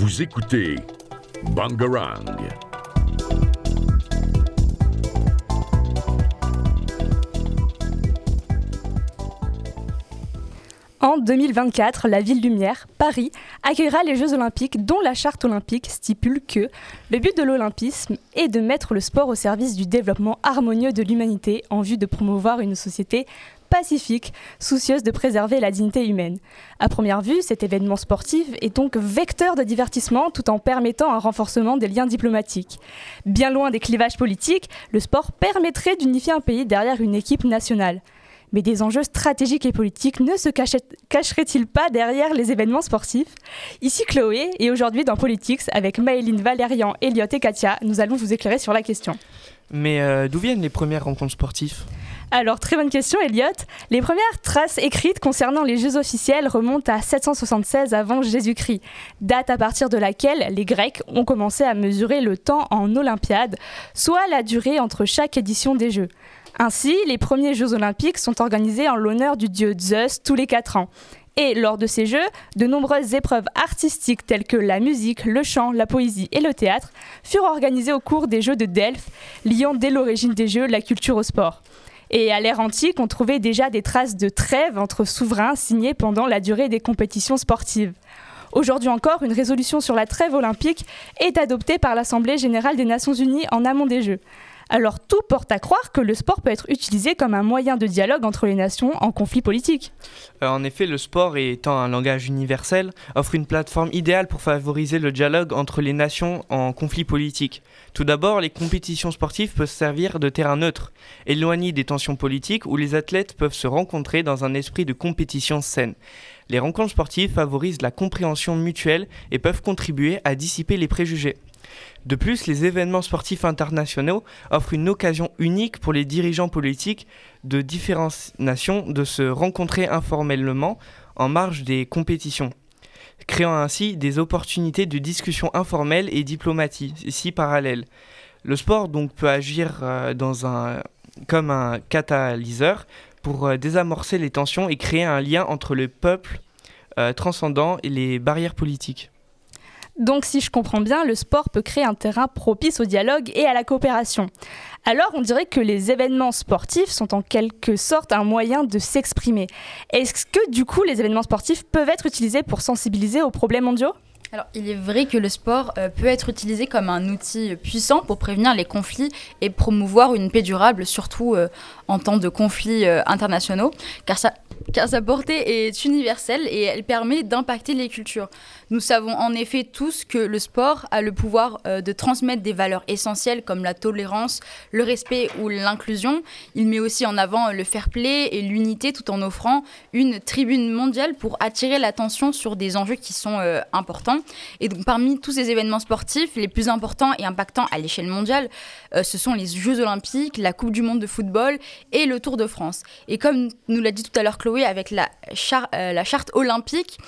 Vous écoutez Bangarang. 2024, la ville lumière, Paris, accueillera les Jeux olympiques dont la charte olympique stipule que le but de l'olympisme est de mettre le sport au service du développement harmonieux de l'humanité en vue de promouvoir une société pacifique, soucieuse de préserver la dignité humaine. À première vue, cet événement sportif est donc vecteur de divertissement tout en permettant un renforcement des liens diplomatiques. Bien loin des clivages politiques, le sport permettrait d'unifier un pays derrière une équipe nationale. Mais des enjeux stratégiques et politiques ne se cacheraient-ils pas derrière les événements sportifs? Ici Chloé, et aujourd'hui dans Politics, avec Maëline, Valérian, Elliot et Katia, nous allons vous éclairer sur la question. Mais euh, d'où viennent les premières rencontres sportives? Alors, très bonne question, Elliot. Les premières traces écrites concernant les Jeux officiels remontent à 776 avant Jésus-Christ, date à partir de laquelle les Grecs ont commencé à mesurer le temps en Olympiade, soit la durée entre chaque édition des Jeux. Ainsi, les premiers Jeux olympiques sont organisés en l'honneur du dieu Zeus tous les quatre ans. Et lors de ces Jeux, de nombreuses épreuves artistiques telles que la musique, le chant, la poésie et le théâtre furent organisées au cours des Jeux de Delphes, liant dès l'origine des Jeux la culture au sport. Et à l'ère antique, on trouvait déjà des traces de trêve entre souverains signées pendant la durée des compétitions sportives. Aujourd'hui encore, une résolution sur la trêve olympique est adoptée par l'Assemblée générale des Nations unies en amont des Jeux. Alors tout porte à croire que le sport peut être utilisé comme un moyen de dialogue entre les nations en conflit politique. Euh, en effet, le sport, étant un langage universel, offre une plateforme idéale pour favoriser le dialogue entre les nations en conflit politique. Tout d'abord, les compétitions sportives peuvent servir de terrain neutre, éloigné des tensions politiques où les athlètes peuvent se rencontrer dans un esprit de compétition saine. Les rencontres sportives favorisent la compréhension mutuelle et peuvent contribuer à dissiper les préjugés. De plus, les événements sportifs internationaux offrent une occasion unique pour les dirigeants politiques de différentes nations de se rencontrer informellement en marge des compétitions, créant ainsi des opportunités de discussion informelle et diplomatie, si parallèles. Le sport donc peut agir euh, comme un catalyseur pour euh, désamorcer les tensions et créer un lien entre le peuple euh, transcendant et les barrières politiques. Donc si je comprends bien, le sport peut créer un terrain propice au dialogue et à la coopération. Alors on dirait que les événements sportifs sont en quelque sorte un moyen de s'exprimer. Est-ce que du coup les événements sportifs peuvent être utilisés pour sensibiliser aux problèmes mondiaux? Alors, il est vrai que le sport euh, peut être utilisé comme un outil puissant pour prévenir les conflits et promouvoir une paix durable, surtout euh, en temps de conflits euh, internationaux, car sa, car sa portée est universelle et elle permet d'impacter les cultures. Nous savons en effet tous que le sport a le pouvoir euh, de transmettre des valeurs essentielles comme la tolérance, le respect ou l'inclusion. Il met aussi en avant le fair play et l'unité tout en offrant une tribune mondiale pour attirer l'attention sur des enjeux qui sont euh, importants. Et donc parmi tous ces événements sportifs, les plus importants et impactants à l'échelle mondiale, euh, ce sont les Jeux olympiques, la Coupe du monde de football et le Tour de France. Et comme nous l'a dit tout à l'heure Chloé avec la, la charte olympique,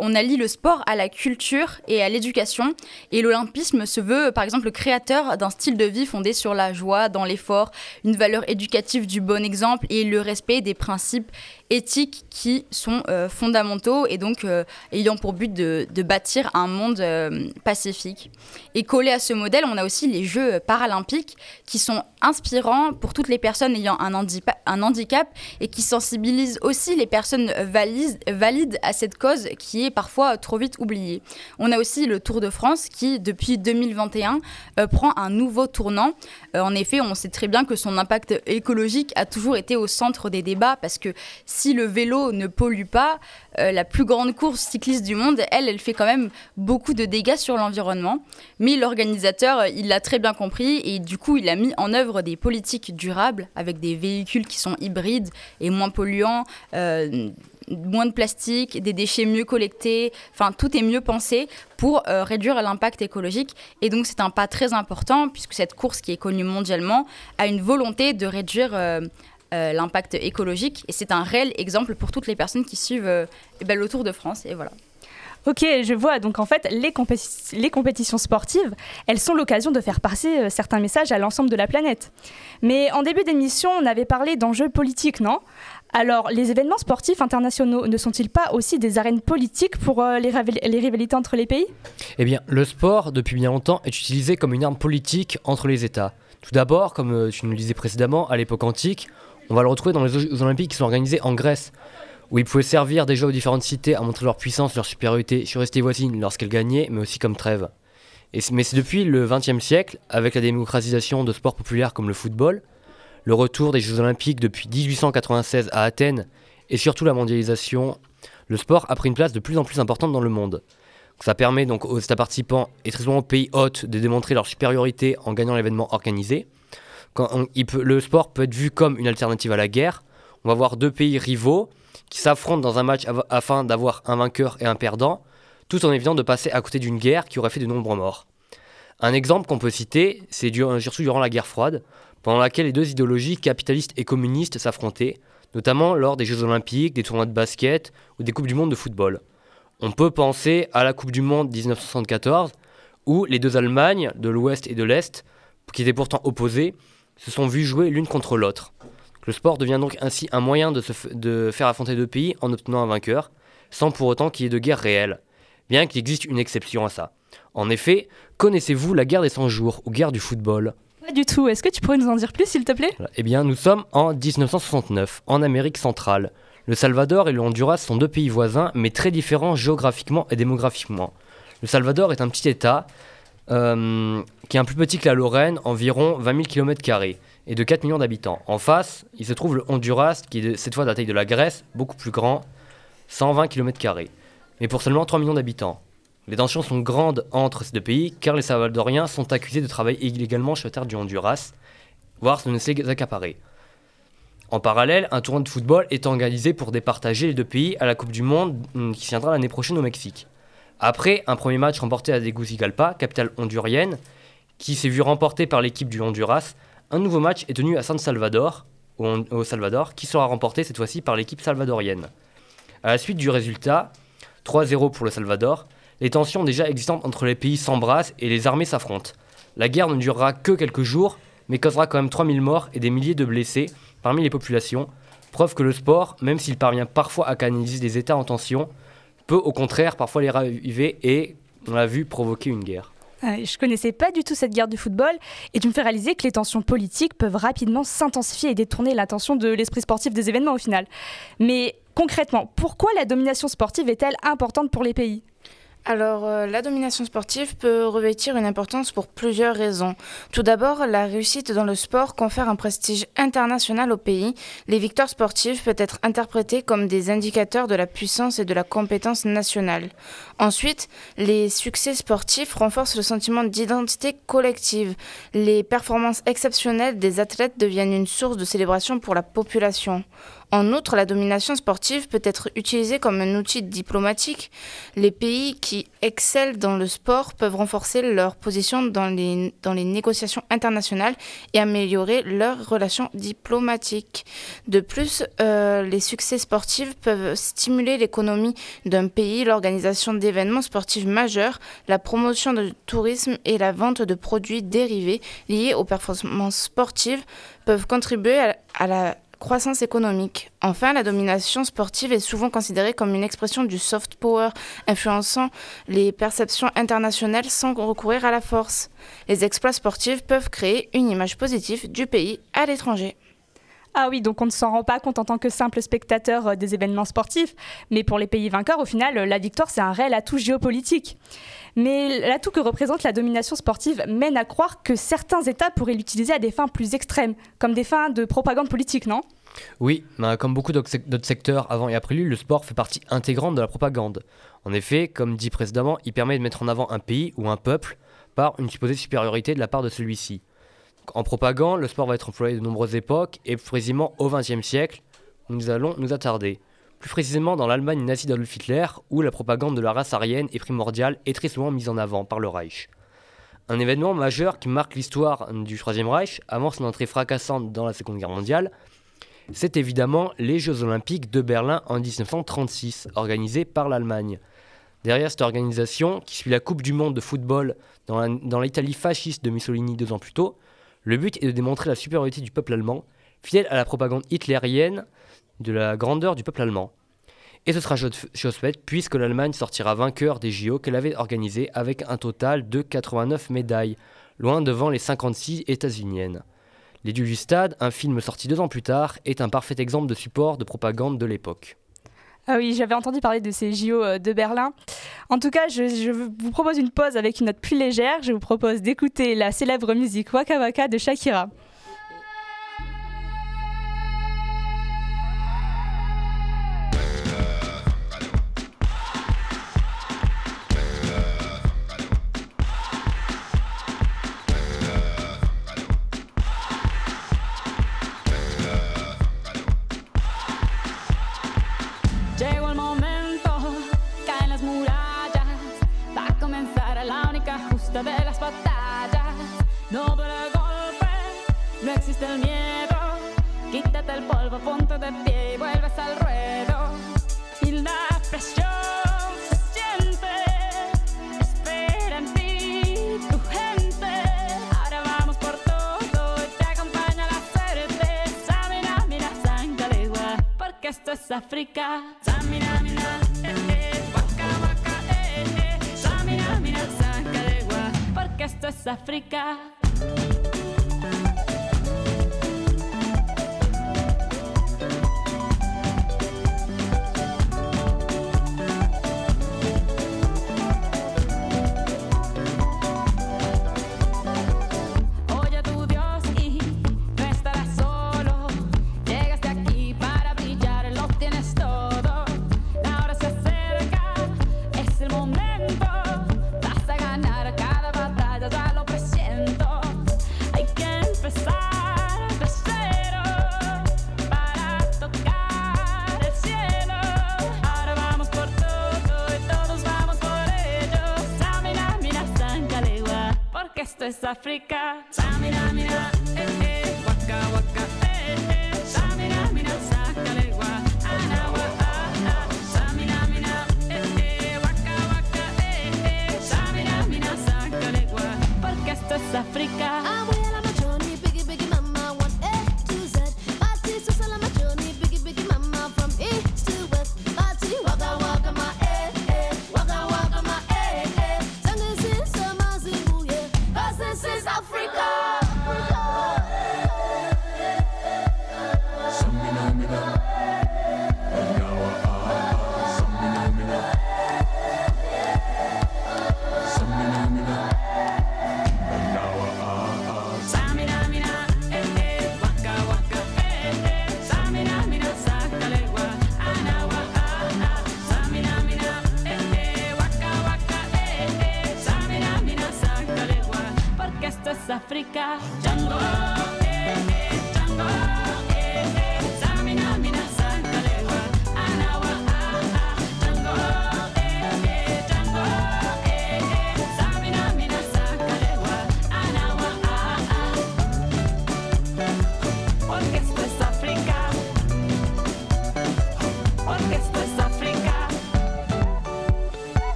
on allie le sport à la la culture et à l'éducation. Et l'olympisme se veut, par exemple, le créateur d'un style de vie fondé sur la joie, dans l'effort, une valeur éducative du bon exemple et le respect des principes éthiques qui sont euh, fondamentaux et donc euh, ayant pour but de, bâtir un monde euh, pacifique. Et collé à ce modèle, on a aussi les Jeux paralympiques qui sont inspirants pour toutes les personnes ayant un, handicap et qui sensibilisent aussi les personnes valides, valides à cette cause qui est parfois trop vite oubliée. On a aussi le Tour de France qui, depuis 2021, prend un nouveau tournant. en effet, on sait très bien que son impact écologique a toujours été au centre des débats parce que le vélo ne pollue pas, euh, la plus grande course cycliste du monde, elle, elle fait quand même beaucoup de dégâts sur l'environnement. Mais l'organisateur, euh, il l'a très bien compris et du coup, il a mis en œuvre des politiques durables avec des véhicules qui sont hybrides et moins polluants. Euh, moins de plastique, des déchets mieux collectés, enfin tout est mieux pensé pour réduire l'impact écologique. Et donc c'est un pas très important puisque cette course qui est connue mondialement a une volonté de réduire l'impact écologique. Et c'est un réel exemple pour toutes les personnes qui suivent euh, ben, le Tour de France. Et voilà. Ok, je vois. Donc en fait, les, les compétitions sportives, elles sont l'occasion de faire passer euh, certains messages à l'ensemble de la planète. Mais en début d'émission, on avait parlé d'enjeux politiques, non? Alors, les événements sportifs internationaux ne sont-ils pas aussi des arènes politiques pour euh, les, les, rivalités entre les pays? Eh bien, le sport, depuis bien longtemps, est utilisé comme une arme politique entre les États. Tout d'abord, comme euh, tu nous le disais précédemment, à l'époque antique, on va le retrouver dans les Jeux olympiques qui sont organisés en Grèce, où ils pouvaient servir déjà aux différentes cités à montrer leur puissance, leur supériorité sur les voisines lorsqu'elles gagnaient, mais aussi comme trêve. Mais c'est depuis le XXe siècle, avec la démocratisation de sports populaires comme le football, le retour des Jeux Olympiques depuis 1896 à Athènes et surtout la mondialisation, le sport a pris une place de plus en plus importante dans le monde. Ça permet donc aux États participants et très souvent aux pays hôtes de démontrer leur supériorité en gagnant l'événement organisé. Le sport peut être vu comme une alternative à la guerre. On va voir deux pays rivaux qui s'affrontent dans un match afin d'avoir un vainqueur et un perdant, tout en évitant de passer à côté d'une guerre qui aurait fait de nombreux morts. Un exemple qu'on peut citer, c'est surtout durant la guerre froide, pendant laquelle les deux idéologies capitalistes et communistes s'affrontaient, notamment lors des Jeux olympiques, des tournois de basket ou des Coupes du monde de football. On peut penser à la Coupe du monde 1974, où les deux Allemagnes, de l'Ouest et de l'Est, qui étaient pourtant opposées, se sont vues jouer l'une contre l'autre. Le sport devient donc ainsi un moyen de, de faire affronter deux pays en obtenant un vainqueur, sans pour autant qu'il y ait de guerre réelle, bien qu'il existe une exception à ça. En effet, connaissez-vous la guerre des 100 jours ou guerre du football? Pas du tout. Est-ce que tu pourrais nous en dire plus, s'il te plaît? Eh bien, nous sommes en 1969, en Amérique centrale. Le Salvador et le Honduras sont deux pays voisins, mais très différents géographiquement et démographiquement. Le Salvador est un petit État euh, qui est un plus petit que la Lorraine, environ 20 000 km, et de 4 millions d'habitants. En face, il se trouve le Honduras, qui est cette fois de la taille de la Grèce, beaucoup plus grand, 120 km, mais pour seulement 3 millions d'habitants. Les tensions sont grandes entre ces deux pays car les Salvadoriens sont accusés de travailler illégalement sur la terre du Honduras, voire de se les accaparer. En parallèle, un tournoi de football est organisé pour départager les deux pays à la Coupe du Monde hum, qui tiendra l'année prochaine au Mexique. Après un premier match remporté à Tegucigalpa, capitale hondurienne, qui s'est vu remporté par l'équipe du Honduras, un nouveau match est tenu à San Salvador, au Salvador, qui sera remporté cette fois-ci par l'équipe salvadorienne. À la suite du résultat, 3-0 pour le Salvador, les tensions déjà existantes entre les pays s'embrassent et les armées s'affrontent. La guerre ne durera que quelques jours, mais causera quand même 3000 morts et des milliers de blessés parmi les populations, preuve que le sport, même s'il parvient parfois à canaliser des états en tension, au contraire parfois les raviver et, on l'a vu, provoquer une guerre. Je connaissais pas du tout cette guerre du football et tu me fais réaliser que les tensions politiques peuvent rapidement s'intensifier et détourner l'attention de l'esprit sportif des événements au final. Mais concrètement, pourquoi la domination sportive est-elle importante pour les pays? Alors, euh, la domination sportive peut revêtir une importance pour plusieurs raisons. Tout d'abord, la réussite dans le sport confère un prestige international au pays. Les victoires sportives peuvent être interprétées comme des indicateurs de la puissance et de la compétence nationale. Ensuite, les succès sportifs renforcent le sentiment d'identité collective. Les performances exceptionnelles des athlètes deviennent une source de célébration pour la population. En outre, la domination sportive peut être utilisée comme un outil diplomatique. Les pays qui excellent dans le sport peuvent renforcer leur position dans les, négociations internationales et améliorer leurs relations diplomatiques. De plus, euh, les succès sportifs peuvent stimuler l'économie d'un pays, l'organisation d'événements sportifs majeurs, la promotion du tourisme et la vente de produits dérivés liés aux performances sportives peuvent contribuer à la croissance économique. Enfin, la domination sportive est souvent considérée comme une expression du soft power, influençant les perceptions internationales sans recourir à la force. Les exploits sportifs peuvent créer une image positive du pays à l'étranger. Ah oui, donc on ne s'en rend pas compte en tant que simple spectateur euh, des événements sportifs, mais pour les pays vainqueurs, au final, la victoire, c'est un réel atout géopolitique. Mais l'atout que représente la domination sportive mène à croire que certains États pourraient l'utiliser à des fins plus extrêmes, comme des fins de propagande politique, non? Oui, comme beaucoup d'autres secteurs avant et après lui, le sport fait partie intégrante de la propagande. En effet, comme dit précédemment, il permet de mettre en avant un pays ou un peuple par une supposée supériorité de la part de celui-ci. En propagande, le sport va être employé de nombreuses époques et précisément au XXe siècle, nous allons nous attarder. Plus précisément dans l'Allemagne nazie d'Adolf Hitler, où la propagande de la race aryenne est primordiale et très souvent mise en avant par le Reich. Un événement majeur qui marque l'histoire du Troisième Reich avant son entrée fracassante dans la Seconde Guerre mondiale, c'est évidemment les Jeux Olympiques de Berlin en 1936, organisés par l'Allemagne. Derrière cette organisation, qui suit la Coupe du Monde de football dans l'Italie fasciste de Mussolini deux ans plus tôt, le but est de démontrer la supériorité du peuple allemand, fidèle à la propagande hitlérienne de la grandeur du peuple allemand. Et ce sera chose faite puisque l'Allemagne sortira vainqueur des JO qu'elle avait organisés avec un total de 89 médailles, loin devant les 56 états-uniennes. L'édu du stade, un film sorti deux ans plus tard, est un parfait exemple de support de propagande de l'époque. Ah oui, j'avais entendu parler de ces JO euh, de Berlin. En tout cas, je, je, vous propose une pause avec une note plus légère. Je vous propose d'écouter la célèbre musique Waka Waka de Shakira. Gua, porque esto es África. África. Samina, mina, eh, eh, waka, waka, eh, eh. Samina, mina, sácale anawa, ah, ah. Samina, mina, eh, eh, waka, waka, eh, eh. Samina, mina, sácale porque esto es África. África. Django.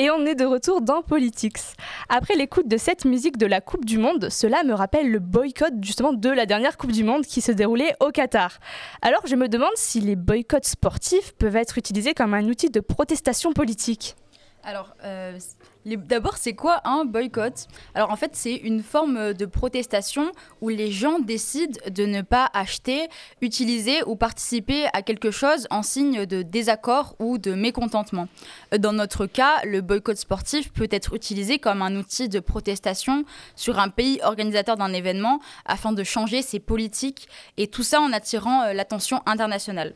Et on est de retour dans Politics. Après l'écoute de cette musique de la Coupe du Monde, cela me rappelle le boycott justement de la dernière Coupe du Monde qui se déroulait au Qatar. Alors je me demande si les boycotts sportifs peuvent être utilisés comme un outil de protestation politique. Alors, euh, D'abord, c'est quoi un boycott? Alors en fait, c'est une forme de protestation où les gens décident de ne pas acheter, utiliser ou participer à quelque chose en signe de désaccord ou de mécontentement. Dans notre cas, le boycott sportif peut être utilisé comme un outil de protestation sur un pays organisateur d'un événement afin de changer ses politiques et tout ça en attirant euh, l'attention internationale.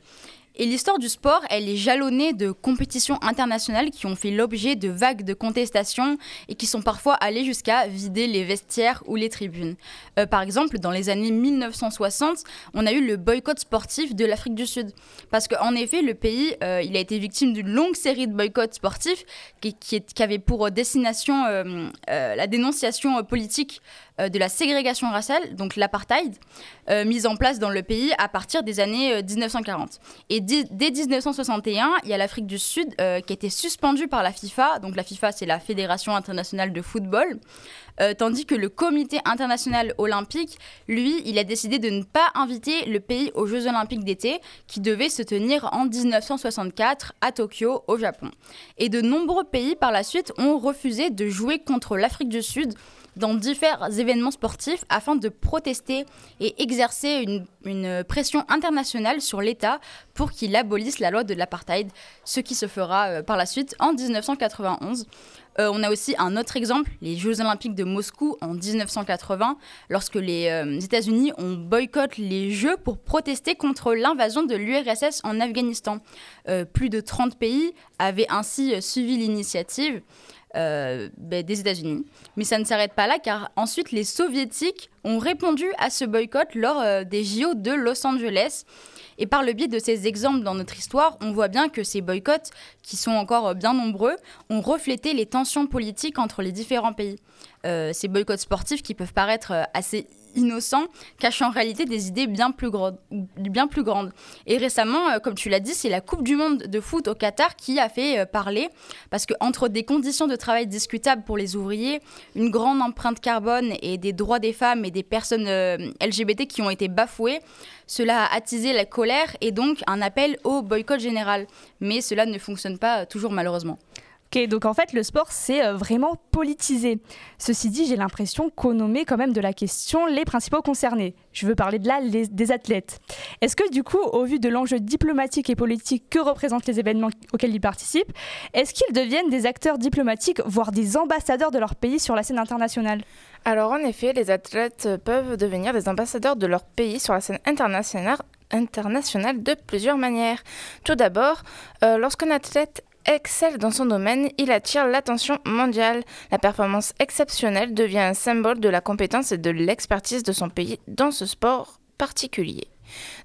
Et l'histoire du sport, elle est jalonnée de compétitions internationales qui ont fait l'objet de vagues de contestations et qui sont parfois allées jusqu'à vider les vestiaires ou les tribunes. Euh, par exemple, dans les années 1960, on a eu le boycott sportif de l'Afrique du Sud. Parce qu'en effet, le pays, euh, il a été victime d'une longue série de boycotts sportifs qui, qui, pour destination euh, la dénonciation politique euh, de la ségrégation raciale, donc l'apartheid, euh, mise en place dans le pays à partir des années euh, 1940. Et di- dès 1961, il y a l'Afrique du Sud euh, qui a été suspendue par la FIFA. Donc la FIFA, c'est la Fédération internationale de football. Euh, tandis que le Comité international olympique, lui, il a décidé de ne pas inviter le pays aux Jeux olympiques d'été qui devaient se tenir en 1964 à Tokyo, au Japon. Et de nombreux pays par la suite ont refusé de jouer contre l'Afrique du Sud dans divers événements sportifs afin de protester et exercer une, pression internationale sur l'État pour qu'il abolisse la loi de l'apartheid, ce qui se fera euh, par la suite en 1991. Euh, on a aussi un autre exemple, les Jeux Olympiques de Moscou en 1980, lorsque les euh, États-Unis ont boycotté les Jeux pour protester contre l'invasion de l'URSS en Afghanistan. Plus de 30 pays avaient ainsi suivi l'initiative euh, ben, des États-Unis. Mais ça ne s'arrête pas là, car ensuite les Soviétiques ont répondu à ce boycott lors euh, des JO de Los Angeles. Et par le biais de ces exemples dans notre histoire, on voit bien que ces boycotts, qui sont encore euh, bien nombreux, ont reflété les tensions politiques entre les différents pays. Euh, ces boycotts sportifs qui peuvent paraître euh, assez innocents cachent en réalité des idées bien plus, grandes. Et récemment, euh, comme tu l'as dit, c'est la Coupe du Monde de foot au Qatar qui a fait parler, parce que entre des conditions de travail discutables pour les ouvriers, une grande empreinte carbone et des droits des femmes et des personnes LGBT qui ont été bafoués, cela a attisé la colère et donc un appel au boycott général. Mais cela ne fonctionne pas toujours malheureusement. Donc en fait, le sport, c'est euh, vraiment politisé. Ceci dit, j'ai l'impression qu'on nommait quand même de la question les principaux concernés. Je veux parler de là des athlètes. Est-ce que du coup, au vu de l'enjeu diplomatique et politique que représentent les événements auxquels ils participent, est-ce qu'ils deviennent des acteurs diplomatiques, voire des ambassadeurs de leur pays sur la scène internationale? Alors en effet, les athlètes peuvent devenir des ambassadeurs de leur pays sur la scène internationale, internationale de plusieurs manières. Tout d'abord, euh, lorsqu'un athlète excelle dans son domaine, il attire l'attention mondiale. La performance exceptionnelle devient un symbole de la compétence et de l'expertise de son pays dans ce sport particulier.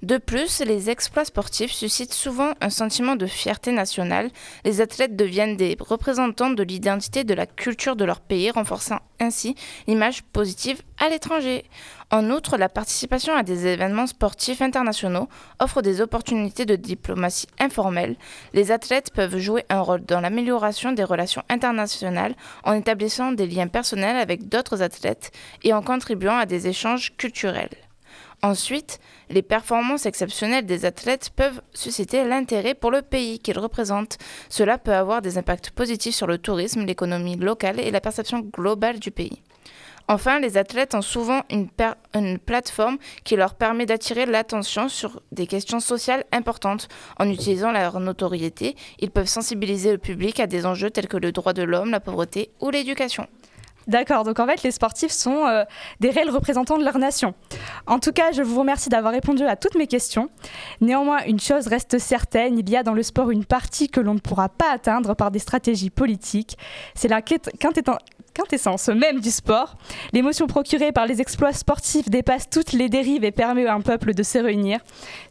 De plus, les exploits sportifs suscitent souvent un sentiment de fierté nationale. Les athlètes deviennent des représentants de l'identité de la culture de leur pays, renforçant ainsi l'image positive à l'étranger. En outre, la participation à des événements sportifs internationaux offre des opportunités de diplomatie informelle. Les athlètes peuvent jouer un rôle dans l'amélioration des relations internationales en établissant des liens personnels avec d'autres athlètes et en contribuant à des échanges culturels. Ensuite, les performances exceptionnelles des athlètes peuvent susciter l'intérêt pour le pays qu'ils représentent. Cela peut avoir des impacts positifs sur le tourisme, l'économie locale et la perception globale du pays. Enfin, les athlètes ont souvent une, plateforme qui leur permet d'attirer l'attention sur des questions sociales importantes. En utilisant leur notoriété, ils peuvent sensibiliser le public à des enjeux tels que le droit de l'homme, la pauvreté ou l'éducation. D'accord, donc en fait, les sportifs sont euh, des réels représentants de leur nation. En tout cas, je vous remercie d'avoir répondu à toutes mes questions. Néanmoins, une chose reste certaine, il y a dans le sport une partie que l'on ne pourra pas atteindre par des stratégies politiques. C'est la quête- quintéten- quintessence même du sport. L'émotion procurée par les exploits sportifs dépasse toutes les dérives et permet à un peuple de se réunir.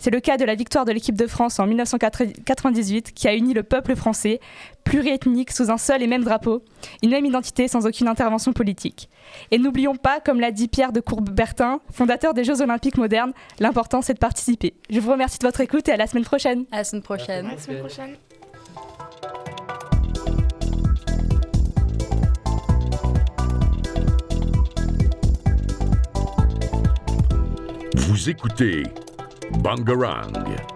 C'est le cas de la victoire de l'équipe de France en 1998 qui a uni le peuple français, pluriethnique, sous un seul et même drapeau, une même identité sans aucune intervention politique. Et n'oublions pas, comme l'a dit Pierre de Courbertin, fondateur des Jeux Olympiques modernes, l'important c'est de participer. Je vous remercie de votre écoute et à la semaine prochaine. À la semaine prochaine. À la semaine prochaine. Vous écoutez Bangarang.